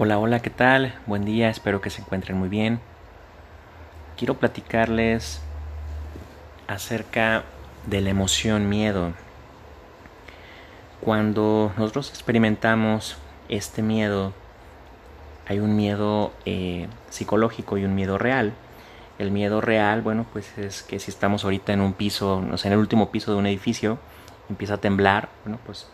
Hola, hola, ¿qué tal? Buen día, espero que se encuentren muy bien. Quiero platicarles acerca de la emoción miedo. Cuando nosotros experimentamos este miedo, hay un miedo eh, psicológico y un miedo real. El miedo real, bueno, pues es que si estamos ahorita en un piso, no sé, en el último piso de un edificio, empieza a temblar, bueno, pues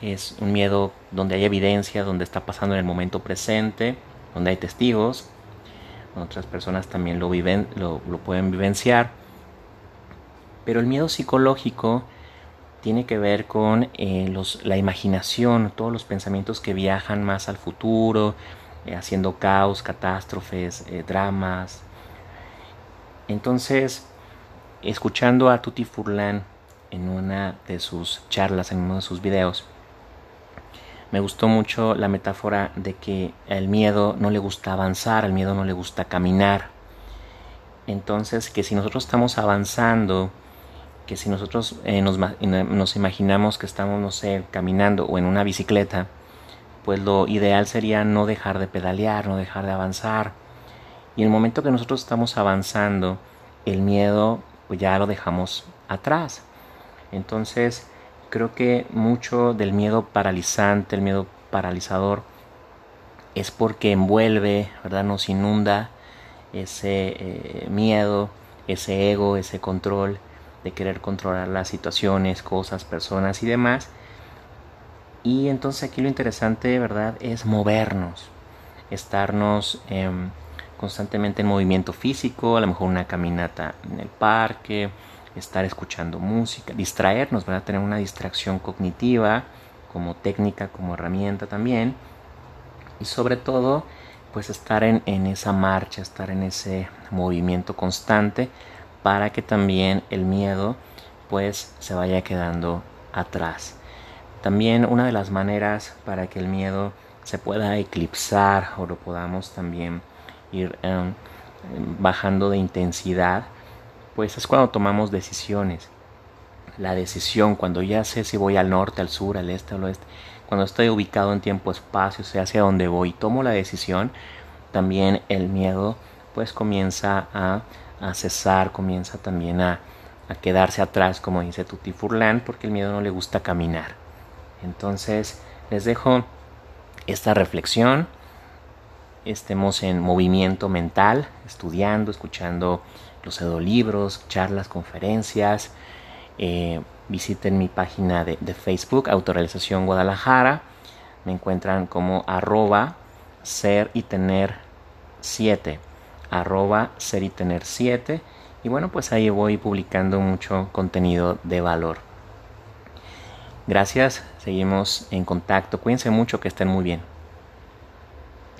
es un miedo donde hay evidencia, donde está pasando en el momento presente, donde hay testigos, otras personas también lo, viven, lo, pueden vivenciar. Pero el miedo psicológico tiene que ver con eh, los, la imaginación, todos los pensamientos que viajan más al futuro, eh, haciendo caos, catástrofes, eh, dramas. Entonces, escuchando a Tutti Furlan en una de sus charlas, en uno de sus videos, me gustó mucho la metáfora de que el miedo no le gusta avanzar, el miedo no le gusta caminar. Entonces, que si nosotros estamos avanzando, que si nosotros eh, nos, nos, imaginamos que estamos, no sé, caminando o en una bicicleta, pues lo ideal sería no dejar de pedalear, no dejar de avanzar. Y el momento que nosotros estamos avanzando, el miedo pues ya lo dejamos atrás. Entonces, creo que mucho del miedo paralizante, el miedo paralizador, es porque envuelve, ¿verdad? Nos inunda ese eh, miedo, ese ego, ese control de querer controlar las situaciones, cosas, personas y demás. Y entonces aquí lo interesante, ¿verdad? Es movernos, estarnos em, constantemente en movimiento físico, a lo mejor una caminata en el parque, estar escuchando música, distraernos, ¿verdad? Tener una distracción cognitiva como técnica, como herramienta también. Y sobre todo, pues estar en, en esa marcha, estar en ese movimiento constante para que también el miedo pues se vaya quedando atrás. También una de las maneras para que el miedo se pueda eclipsar o lo podamos también ir em, bajando de intensidad pues es cuando tomamos decisiones. La decisión, cuando ya sé si voy al norte, al sur, al este, al oeste, cuando estoy ubicado en tiempo-espacio, sé hacia dónde voy, tomo la decisión, también el miedo pues comienza a, cesar, comienza también a, a, quedarse atrás, como dice Tutti Furlan, porque el miedo no le gusta caminar. Entonces, les dejo esta reflexión. Estemos en movimiento mental, estudiando, escuchando los libros, charlas, conferencias. Eh, visiten mi página de, Facebook, Autorrealización Guadalajara. Me encuentran como arroba ser y tener 7. Arroba ser y tener 7. Y bueno, pues ahí voy publicando mucho contenido de valor. Gracias, seguimos en contacto. Cuídense mucho, que estén muy bien.